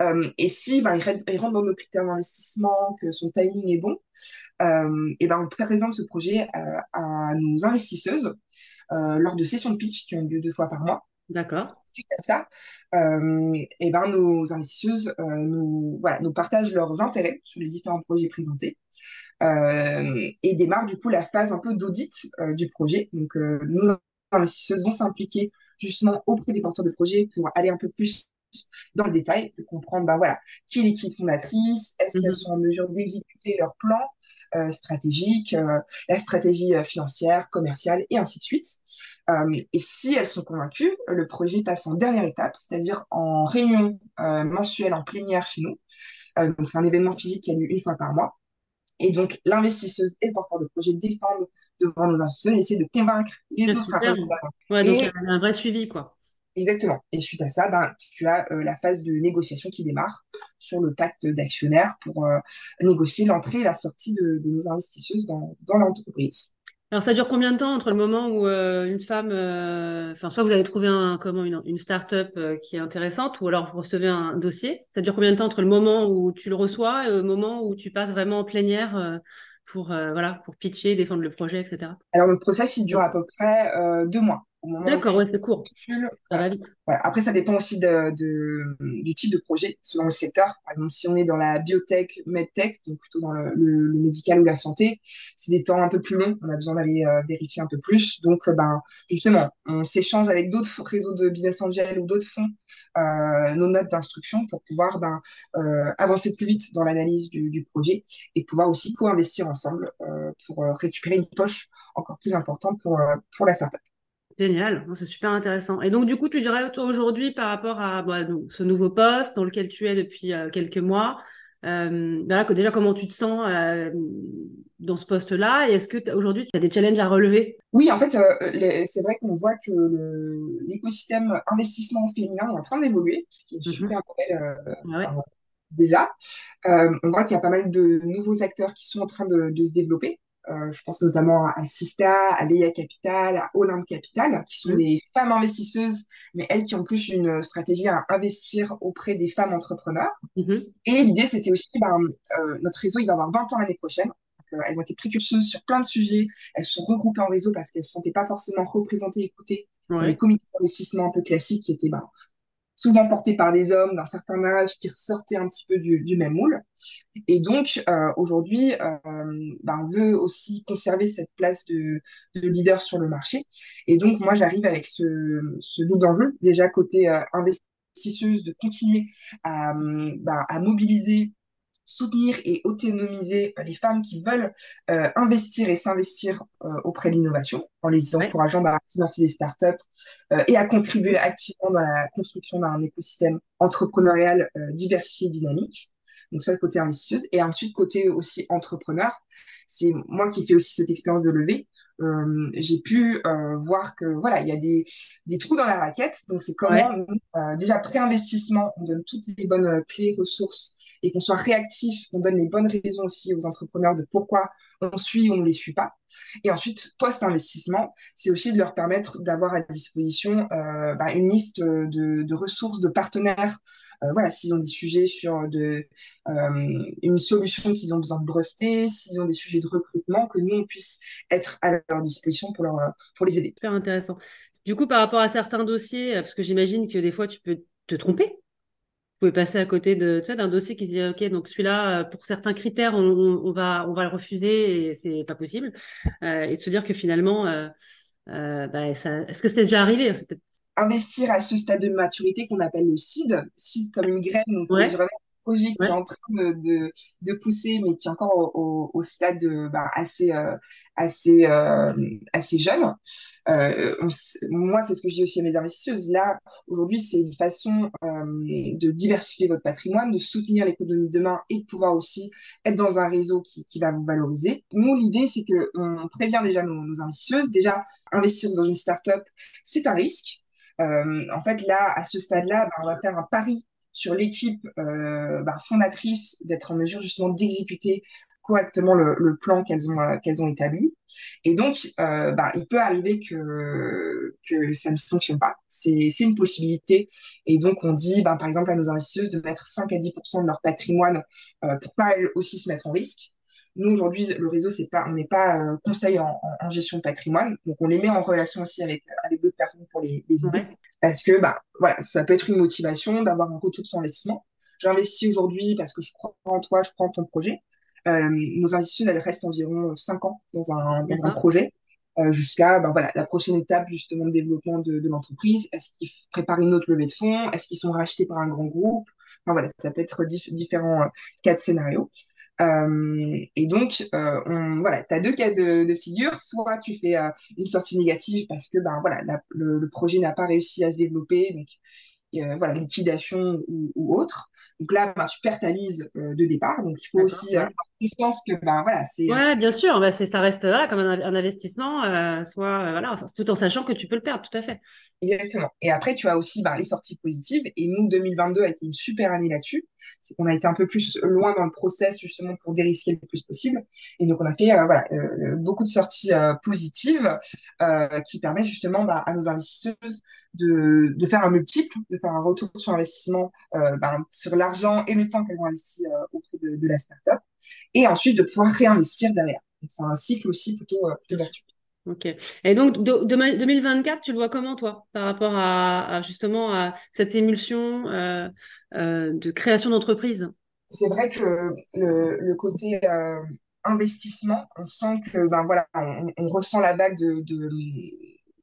Euh, et si bah, il, rentre dans nos critères d'investissement, que son timing est bon, euh, et ben on présente ce projet à, à nos investisseuses euh, lors de sessions de pitch qui ont lieu deux fois par mois.
D'accord.
Suite à ça, euh, et ben nos investisseuses euh, nous, voilà, nous partagent leurs intérêts sur les différents projets présentés euh, et démarrent du coup la phase un peu d'audit euh, du projet. Donc euh, nos investisseuses vont s'impliquer justement auprès des porteurs de projets pour aller un peu plus dans le détail, de comprendre ben voilà, qui est l'équipe fondatrice, est-ce qu'elles mhm. sont en mesure d'exécuter leur plan euh, stratégique, euh, la stratégie euh, financière, commerciale et ainsi de suite. Et si elles sont convaincues, le projet passe en dernière étape, c'est-à-dire en réunion mensuelle en plénière chez nous. donc c'est un événement physique qui a lieu une fois par mois. Et donc l'investisseuse et le porteur de projet défendent devant nos investisseurs et essaient de convaincre les autres à
Ouais, donc un vrai suivi quoi.
Exactement. Et suite à ça, ben, tu as euh, la phase de négociation qui démarre sur le pacte d'actionnaires pour euh, négocier l'entrée et la sortie de, de nos investisseuses dans, dans l'entreprise.
Alors, ça dure combien de temps entre le moment où euh, une femme, enfin, soit vous avez trouvé un, comment, une, une start-up qui est intéressante, ou alors vous recevez un dossier. Ça dure combien de temps entre le moment où tu le reçois et le moment où tu passes vraiment en plénière pour, voilà, pour pitcher, défendre le projet, etc.
Alors, le process, il dure à peu près deux mois.
D'accord, ouais, c'est court.
Après, ça dépend aussi de, de, du type de projet, selon le secteur. Par exemple, si on est dans la biotech, medtech, donc plutôt dans le, le, médical ou la santé, c'est des temps un peu plus longs. On a besoin d'aller euh, vérifier un peu plus. Donc, euh, ben, justement, on s'échange avec d'autres réseaux de business angel ou d'autres fonds euh, nos notes d'instruction pour pouvoir ben, euh, avancer plus vite dans l'analyse du, du, projet et pouvoir aussi co-investir ensemble euh, pour récupérer une poche encore plus importante pour, pour la startup.
Génial, c'est super intéressant. Et donc, du coup, tu dirais aujourd'hui, par rapport à bah, ce nouveau poste dans lequel tu es depuis euh, quelques mois, euh, voilà, que déjà, comment tu te sens euh, dans ce poste-là? Et est-ce que aujourd'hui, tu as des challenges à relever?
Oui, en fait, euh, c'est vrai qu'on voit que l'écosystème investissement féminin est en train d'évoluer, ce qui est mm-hmm. super ah déjà. on voit qu'il y a pas mal de nouveaux acteurs qui sont en train de, de se développer. Euh, je pense notamment à Sista, à Leia Capital, à Olympe Capital, qui sont mmh. des femmes investisseuses, mais elles qui ont plus une stratégie à investir auprès des femmes entrepreneurs. Mmh. Et l'idée, c'était aussi, ben, euh, notre réseau, il va avoir 20 ans l'année prochaine. Donc, euh, elles ont été précurseuses sur plein de sujets. Elles se sont regroupées en réseau parce qu'elles ne se sentaient pas forcément représentées, écoutées dans les comités d'investissement un peu classiques qui étaient ben, souvent portés par des hommes d'un certain âge qui ressortaient un petit peu du, du même moule. Et donc, euh, aujourd'hui, euh, ben, on veut aussi conserver cette place de, de, leader sur le marché. Et donc, moi, j'arrive avec ce, ce double enjeu, déjà côté euh, investisseuse, de continuer à, ben, à mobiliser soutenir et autonomiser les femmes qui veulent investir et s'investir auprès de l'innovation, en les encourageant à financer des startups et à contribuer activement dans la construction d'un écosystème entrepreneurial diversifié et dynamique. Donc ça, côté investisseuse. Et ensuite, côté aussi entrepreneur, c'est moi qui fais aussi cette expérience de levée. Euh, j'ai pu euh, voir que voilà, il y a des, des trous dans la raquette. Donc c'est comment euh, déjà pré-investissement, on donne toutes les bonnes clés, ressources et qu'on soit réactif, on donne les bonnes raisons aussi aux entrepreneurs de pourquoi on suit ou on ne les suit pas. Et ensuite post-investissement, c'est aussi de leur permettre d'avoir à disposition bah, une liste de, de ressources, de partenaires euh, voilà, s'ils ont des sujets sur de, euh, une solution qu'ils ont besoin de breveter, s'ils ont des sujets de recrutement, que nous, on puisse être à leur disposition pour, leur, pour les aider.
Super intéressant. Du coup, par rapport à certains dossiers, parce que j'imagine que des fois, tu peux te tromper. Vous pouvez passer à côté de, tu sais, d'un dossier qui se dit, OK, donc celui-là, pour certains critères, on, on, va, on va le refuser et c'est pas possible. Euh, et se dire que finalement, euh, euh, bah, est-ce que c'est déjà arrivé?
Investir à ce stade de maturité qu'on appelle le seed, seed comme une graine, donc c'est vraiment un projet qui est en train de, de, pousser, mais qui est encore au, au, stade de, bah, assez, euh, assez, euh, assez jeune. Euh, moi, c'est ce que je dis aussi à mes investisseuses. Là, aujourd'hui, c'est une façon euh, de diversifier votre patrimoine, de soutenir l'économie de demain et de pouvoir aussi être dans un réseau qui, qui va vous valoriser. Nous, l'idée, c'est que on prévient déjà nos, investisseuses. Déjà, investir dans une startup, c'est un risque. Euh, en fait, là, à ce stade-là, bah, on va faire un pari sur l'équipe bah, fondatrice d'être en mesure justement d'exécuter correctement le, le plan qu'elles ont qu'elles ont établi. Et donc, euh, bah, il peut arriver que que ça ne fonctionne pas. C'est c'est une possibilité. Et donc, on dit, bah, par exemple, à nos investisseuses de mettre 5 à 10% de leur patrimoine euh, pour pas elles aussi se mettre en risque. Nous, aujourd'hui, le réseau, c'est pas, on n'est pas euh, conseil en, en, gestion de patrimoine. Donc, on les met en relation aussi avec, avec d'autres personnes pour les, les aider. Parce que, bah, voilà, ça peut être une motivation d'avoir un retour sur investissement. J'investis aujourd'hui parce que je crois en toi, je crois en ton projet. Euh, nos elles restent environ 5 ans dans un, dans un projet. Euh, jusqu'à ben voilà la prochaine étape justement de développement de, de l'entreprise. Est-ce qu'ils préparent une autre levée de fonds? Est-ce qu'ils sont rachetés par un grand groupe? Enfin, voilà, ça peut être différents euh, cas de scénario. Euh, et donc, euh, on, voilà, tu as deux cas de, de, figure. Soit tu fais une sortie négative parce que ben, voilà, la, le, le, projet n'a pas réussi à se développer, donc euh, voilà, liquidation ou, ou, autre. Donc là, ben, tu perds ta mise euh, de départ. Donc il faut aussi avoir conscience que ben voilà, c'est.
Ouais, bien sûr. C'est ça reste voilà comme un, un investissement, euh, soit voilà, tout en sachant que tu peux le perdre, tout à fait.
Exactement. Et après, tu as aussi ben, les sorties positives. Et nous, 2022 a été une super année là-dessus. C'est qu'on a été un peu plus loin dans le process justement pour dérisquer le plus possible. Et donc on a fait euh, voilà euh, beaucoup de sorties euh, positives qui permettent justement à nos investisseuses de, de faire un multiple, de un retour sur investissement ben, sur l'argent et le temps qu'elles ont investi auprès de, de la startup, et ensuite de pouvoir réinvestir derrière. Donc c'est un cycle aussi plutôt, plutôt vertueux.
Ok. Et donc, de, de, 2024, tu le vois comment, toi, par rapport à, à justement à cette émulsion euh, euh, de création d'entreprise?
C'est vrai que le, le côté euh, investissement, on sent que, ben voilà, on, on ressent la vague de, de,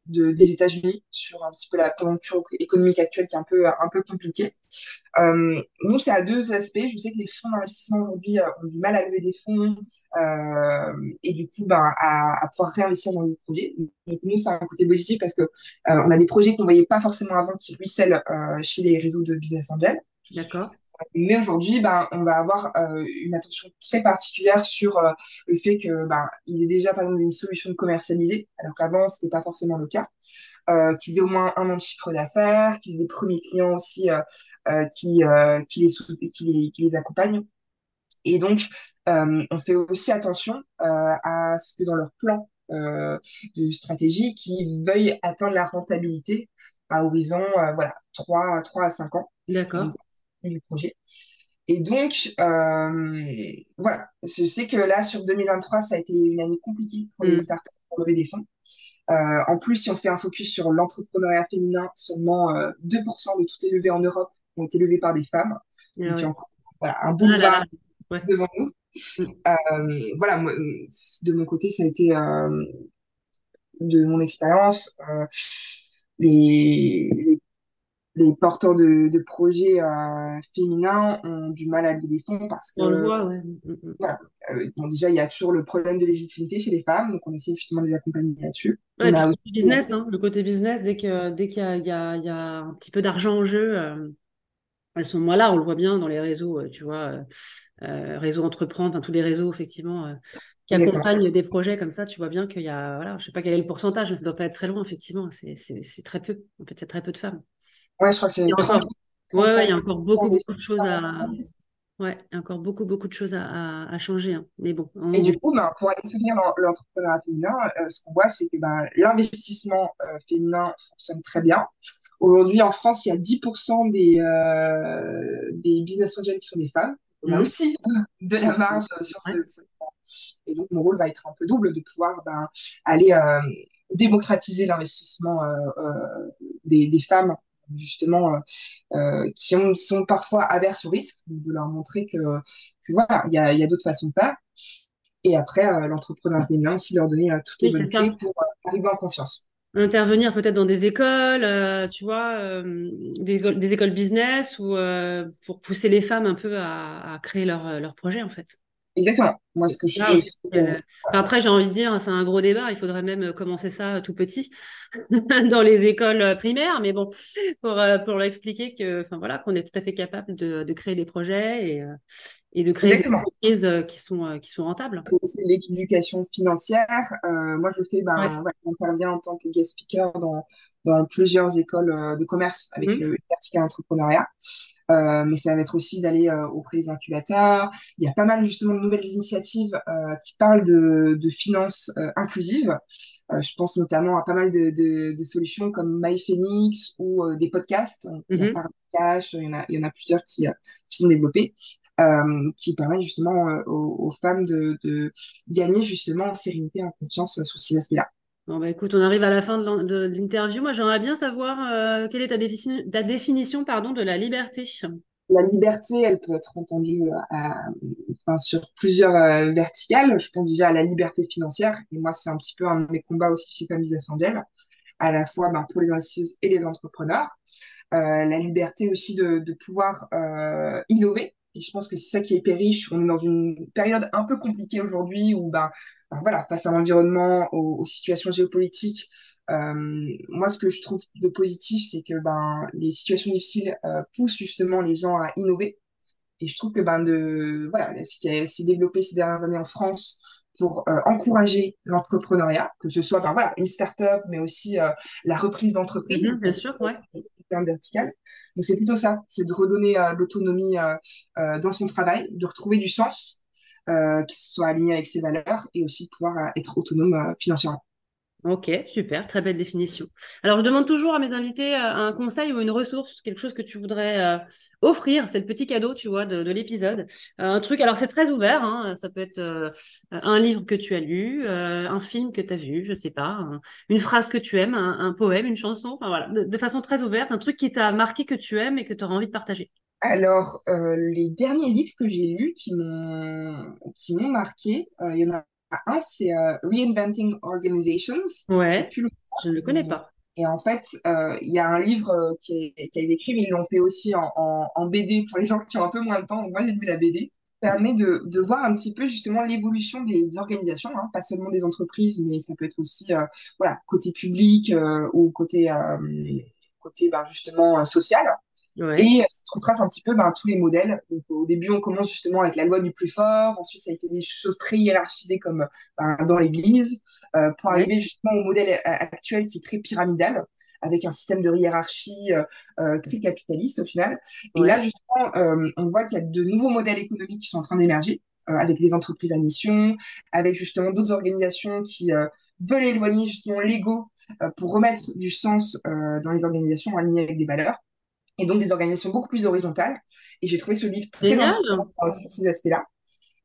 de, des États-Unis sur un petit peu la conjoncture économique actuelle qui est un peu un peu compliquée. Euh, nous, c'est à deux aspects. Je sais que les fonds d'investissement aujourd'hui euh, ont du mal à lever des fonds euh, et du coup, ben, à, pouvoir réinvestir dans des projets. Donc nous, c'est un côté positif parce que on a des projets qu'on voyait pas forcément avant qui ruissellent chez les réseaux de business angel.
D'accord.
Mais aujourd'hui, ben, on va avoir euh, une attention très particulière sur euh, le fait que ben, il est déjà par exemple une solution commercialisée, alors qu'avant c'était pas forcément le cas. Euh, qu'ils aient au moins un an de chiffre d'affaires, qu'ils aient des premiers clients aussi euh, euh, qui, euh, qui, les qui, les, qui les accompagnent. Et donc, on fait aussi attention à ce que dans leur plan de stratégie, qu'ils veuillent atteindre la rentabilité à horizon voilà 3, 3 à 5 ans.
D'accord
du projet. Et donc, euh, voilà, je sais que là, sur 2023, ça a été une année compliquée pour les mm. startups pour lever des fonds. Euh, en plus, si on fait un focus sur l'entrepreneuriat féminin, seulement euh, 2% de toutes les levées en Europe ont été levées par des femmes. Ah donc, ouais. encore voilà, un boulevard ah ouais. devant nous. Mm. Euh, voilà, moi, de mon côté, ça a été, euh, de mon expérience, euh, les, les porteurs de, de projets euh, féminins ont du mal à lever des fonds parce que
On le voit, ouais. Mm, mm.
voilà, euh, bon, déjà il y a toujours le problème de légitimité chez les femmes, donc on essaie justement de les accompagner là-dessus.
Ouais, et
On
puis
a
le
aussi
côté business, hein, le côté business, dès que dès qu'il y a, y y un petit peu d'argent en jeu, euh, elles sont moins là, on le voit bien dans les réseaux, euh, tu vois, euh, euh, réseaux entreprendre, enfin tous les réseaux effectivement euh, qui accompagnent des projets comme ça, tu vois bien qu'il y a, voilà, je sais pas quel est le pourcentage, mais ça doit pas être très loin, effectivement, c'est très peu. En fait, il y a très peu de femmes.
Ouais, je crois que c'est
y a
30,
encore, ouais, ouais, il
35%
y a encore beaucoup beaucoup de choses à, ouais, il y a encore beaucoup beaucoup de choses à, changer. hein. Mais bon,
Et du coup, ben, pour aller soutenir l'en- l'entrepreneuriat féminin, euh, ce qu'on voit, c'est que ben, l'investissement euh, féminin fonctionne très bien. Aujourd'hui, en France, il y a 10% des, euh, des business angels qui sont des femmes. On a
Mhm.
aussi de la marge sur ce,
Ouais.
ce point. Et donc, mon rôle va être un peu double de pouvoir ben, aller démocratiser l'investissement des, des femmes, justement, euh, euh, qui ont, sont parfois averses au risque, de leur montrer que, que voilà, il y a, y a d'autres façons de faire. Et après, euh, l'entrepreneur féminin aussi leur donner toutes les
Oui,
bonnes clés pour arriver en confiance.
intervenir peut-être dans des écoles, tu vois, des écoles, des écoles business ou pour pousser les femmes un peu à, à créer leur, leur projet en fait.
Exactement. Moi, ce que je
Là
fais
aussi,
euh,
euh, enfin, après, j'ai envie de dire, c'est un gros débat. Il faudrait même commencer ça tout petit dans les écoles primaires, mais bon, pour, euh, pour leur expliquer que, enfin voilà, qu'on est tout à fait capable de, de créer des projets et, euh, et de créer des entreprises euh, qui sont, euh, qui sont rentables.
C'est l'éducation financière. Euh, moi, je fais,
Ouais.
ben, voilà, j'interviens en tant que guest speaker dans, dans plusieurs écoles euh, de commerce avec euh, une verticale entrepreneuriat. Euh, mais ça va être aussi d'aller euh, auprès des incubateurs. Il y a pas mal justement de nouvelles initiatives euh, qui parlent de, de finances euh, inclusives. Euh, je pense notamment à pas mal de, de, de solutions comme MyPhoenix ou euh, des podcasts. Il y a Cash, il y en a, il y en a plusieurs qui, qui sont développés, euh, qui permettent justement aux, aux femmes de, de gagner justement en sérénité, en confiance sur ces aspects-là.
Bon, bah, écoute, on arrive à la fin de l'interview. Moi, j'aimerais bien savoir euh, quelle est ta, ta définition pardon, de la liberté?
La liberté, elle peut être entendue euh, sur plusieurs euh, verticales. Je pense déjà à la liberté financière. Et moi, c'est un petit peu un de mes combats aussi chez Familles Ascendelles, à la fois ben, pour les investisseurs et les entrepreneurs. La liberté aussi de, pouvoir innover. Et je pense que c'est ça qui est hyper riche. On est dans une période un peu compliquée aujourd'hui où, ben, ben voilà, face à l'environnement, aux, situations géopolitiques, euh, moi, ce que je trouve de positif, c'est que ben, les situations difficiles euh, poussent justement les gens à innover. Et je trouve que ben, de, voilà, ce qui s'est développé ces dernières années en France pour euh, encourager l'entrepreneuriat, que ce soit ben, voilà, une start-up, mais aussi la reprise d'entreprise,
Mhm,
donc
bien sûr, ouais.
Vertical. Donc c'est plutôt ça, c'est de redonner euh, l'autonomie euh, euh, dans son travail, de retrouver du sens, qui soit aligné avec ses valeurs, et aussi pouvoir être autonome financièrement.
Ok, super, très belle définition. Alors, je demande toujours à mes invités euh, un conseil ou une ressource, quelque chose que tu voudrais euh, offrir. C'est le petit cadeau, tu vois, de, de l'épisode. Euh, un truc, alors c'est très ouvert, hein, ça peut être un livre que tu as lu, un film que tu as vu, je sais pas, un- une phrase que tu aimes, un, poème, une chanson, enfin voilà, de, façon très ouverte, un truc qui t'a marqué que tu aimes et que tu auras envie de partager.
Alors, les derniers livres que j'ai lus qui m'ont qui m'ont marqué, il y en a un, c'est euh, Reinventing Organizations.
Ouais, je ne le connais pas.
Et en fait, euh, il y a un livre euh, qui, est, qui a été écrit, mais ils l'ont fait aussi en, en, en BD pour les gens qui ont un peu moins de temps. Donc moi, j'ai lu la BD. Ça permet de, de voir un petit peu justement l'évolution des, des organisations, hein, pas seulement des entreprises, mais ça peut être aussi euh, voilà côté public ou côté côté ben, justement social.
Ouais.
Et ça retrace un petit peu ben, tous les modèles. Donc, au début, on commence justement avec la loi du plus fort. Ensuite, ça a été des choses très hiérarchisées comme ben, dans l'Église, euh, pour arriver justement au modèle euh, actuel qui est très pyramidal, avec un système de hiérarchie euh, euh, très capitaliste au final. Et là, justement, euh, on voit qu'il y a de nouveaux modèles économiques qui sont en train d'émerger, euh, avec les entreprises à mission, avec justement d'autres organisations qui euh, veulent éloigner justement l'ego euh, pour remettre du sens euh, dans les organisations alignées avec des valeurs et donc des organisations beaucoup plus horizontales. Et j'ai trouvé ce livre très euh, sur ces aspects-là.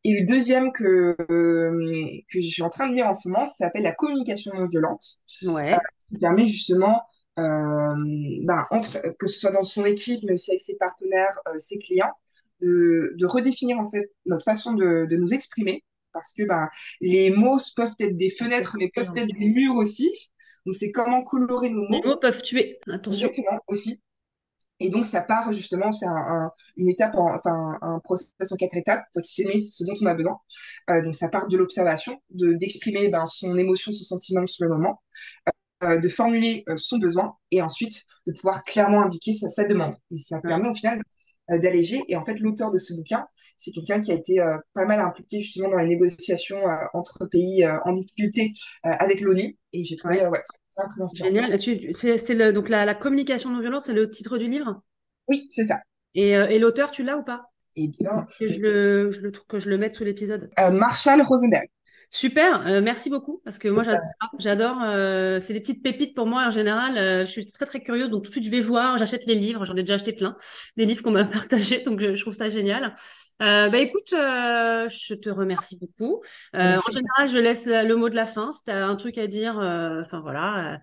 Et le deuxième que, euh, que je suis en train de lire en ce moment, ça s'appelle La communication non violente, euh,
Ouais.
qui permet justement, euh, ben, entre, que ce soit dans son équipe, mais aussi avec ses partenaires, euh, ses clients, de, de redéfinir en fait notre façon de, de nous exprimer. Parce que ben, les mots peuvent être des fenêtres, mais peuvent être des murs aussi. Donc c'est comment colorer nos
Les
mots,
mots peuvent tuer. Attention.
exactement aussi Et donc, ça part justement, c'est un, une étape, enfin un process en quatre étapes pour exprimer ce dont on a besoin. Euh, donc, ça part de l'observation, de d'exprimer ben, son émotion, son sentiment sur le moment, euh, de formuler euh, son besoin et ensuite de pouvoir clairement indiquer sa, sa demande. Et ça permet au final d'alléger. Et en fait, l'auteur de ce bouquin, c'est quelqu'un qui a été pas mal impliqué justement dans les négociations entre pays en difficulté avec l'ONU. Et j'ai trouvé, ouais,
Génial. C'est donc la, la communication non violente, c'est le titre du livre?
Oui, c'est ça.
Et, euh, et l'auteur, tu l'as ou pas?
Eh bien,
que je le, je le, que je le mette sous l'épisode.
Euh, Marshall Rosenberg.
Super, euh, merci beaucoup parce que moi j'adore, j'adore euh, c'est des petites pépites pour moi en général. Euh, je suis très très curieuse donc tout de suite je vais voir, j'achète les livres, j'en ai déjà acheté plein, des livres qu'on m'a partagés donc je, je, trouve ça génial. bah écoute, je te remercie beaucoup. en général je laisse le mot de la fin si tu as un truc à dire, enfin voilà,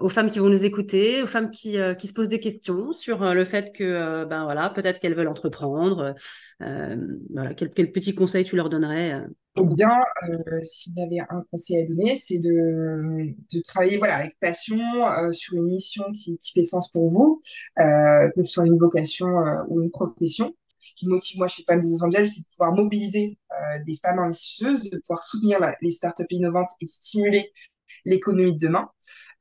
aux femmes qui vont nous écouter, aux femmes qui, qui se posent des questions sur le fait que ben voilà peut-être qu'elles veulent entreprendre, voilà quel, quel petit conseil tu leur donnerais
eh bien, euh, s'il y avait un conseil à donner, c'est de, de travailler voilà, avec passion euh, sur une mission qui, qui fait sens pour vous, euh, que ce soit une vocation euh, ou une profession. Ce qui motive moi chez Femmes Business Angel, c'est de pouvoir mobiliser euh, des femmes investisseuses, de pouvoir soutenir la, les startups innovantes et stimuler l'économie de demain.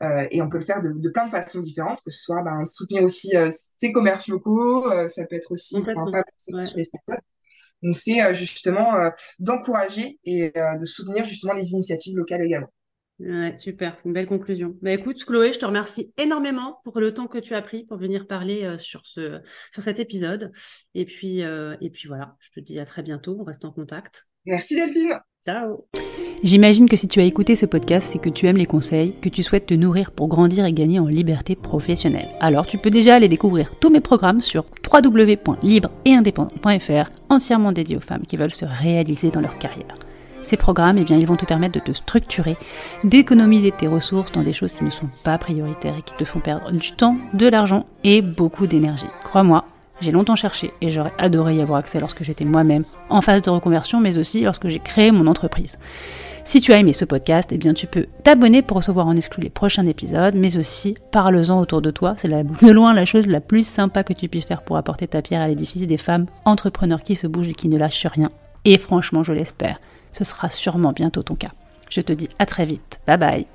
Euh, et on peut le faire de, de, plein de façons différentes, que ce soit ben, soutenir aussi ces commerces locaux, ça peut être aussi enfin, pas ouais. sur les startups, donc c'est euh, justement euh, d'encourager et euh, de soutenir justement les initiatives locales également.
Ouais, super, c'est une belle conclusion. Bah, écoute, Chloé, je te remercie énormément pour le temps que tu as pris pour venir parler sur, ce, sur cet épisode. Et puis, et puis voilà, je te dis à très bientôt, on reste en contact.
Merci Delphine.
Ciao.
J'imagine que si tu as écouté ce podcast, c'est que tu aimes les conseils, que tu souhaites te nourrir pour grandir et gagner en liberté professionnelle. Alors tu peux déjà aller découvrir tous mes programmes sur www.libre-et-indépendant.fr, entièrement dédiés aux femmes qui veulent se réaliser dans leur carrière. Ces programmes, eh bien, ils vont te permettre de te structurer, d'économiser tes ressources dans des choses qui ne sont pas prioritaires et qui te font perdre du temps, de l'argent et beaucoup d'énergie. Crois-moi, j'ai longtemps cherché et j'aurais adoré y avoir accès lorsque j'étais moi-même en phase de reconversion, mais aussi lorsque j'ai créé mon entreprise. Si tu as aimé ce podcast, eh bien tu peux t'abonner pour recevoir en exclu les prochains épisodes, mais aussi parle-en autour de toi. C'est de loin la chose la plus sympa que tu puisses faire pour apporter ta pierre à l'édifice des femmes entrepreneurs qui se bougent et qui ne lâchent rien. Et franchement, je l'espère, ce sera sûrement bientôt ton cas. Je te dis à très vite. Bye bye.